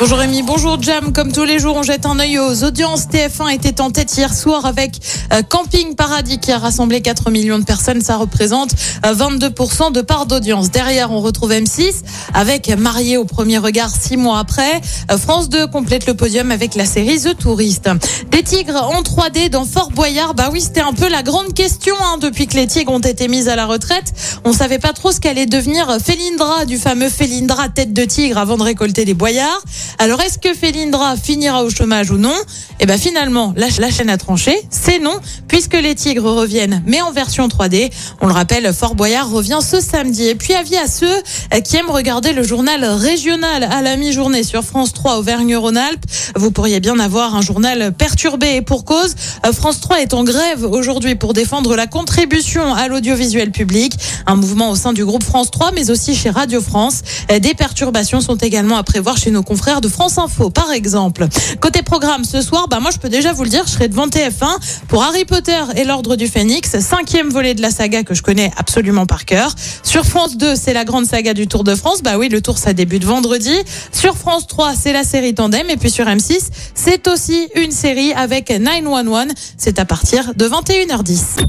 Bonjour Rémi, bonjour Jam. Comme tous les jours, on jette un œil aux audiences. TF1 était en tête hier soir avec euh, Camping Paradis qui a rassemblé 4 millions de personnes. Ça représente euh, 22% de part d'audience. Derrière, on retrouve M6 avec Marié au premier regard six mois après. Euh, France 2 complète le podium avec la série The Tourist. Des tigres en 3D dans Fort Boyard. Bah oui, c'était un peu la grande question hein, depuis que les tigres ont été mis à la retraite. On savait pas trop ce qu'allait devenir Félindra du fameux Félindra tête de tigre avant de récolter les boyards. Alors est-ce que Félindra finira au chômage ou non? Eh ben finalement, la, la chaîne a tranché, c'est non, puisque les tigres reviennent, mais en version 3D. On le rappelle, Fort Boyard revient ce samedi. Et puis avis à ceux qui aiment regarder le journal régional à la mi-journée sur France 3 Auvergne-Rhône-Alpes. Vous pourriez bien avoir un journal perturbé et pour cause. France 3 est en grève aujourd'hui pour défendre la contribution à l'audiovisuel public. Un mouvement au sein du groupe France 3, mais aussi chez Radio France. Des perturbations sont également à prévoir chez nos confrères de France Info, par exemple. Côté programme ce soir, bah moi je peux déjà vous le dire, je serai devant TF1 pour Harry Potter et l'Ordre du Phénix, cinquième volet de la saga que je connais absolument par cœur. Sur France 2, c'est la grande saga du Tour de France. Bah oui, le Tour ça débute vendredi. Sur France 3, c'est la série Tandem et puis sur M6, c'est aussi une série avec 911. C'est à partir de 21h10.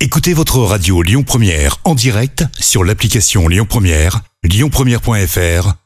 Écoutez votre radio Lyon Première en direct sur l'application Lyon Première, lyonpremière.fr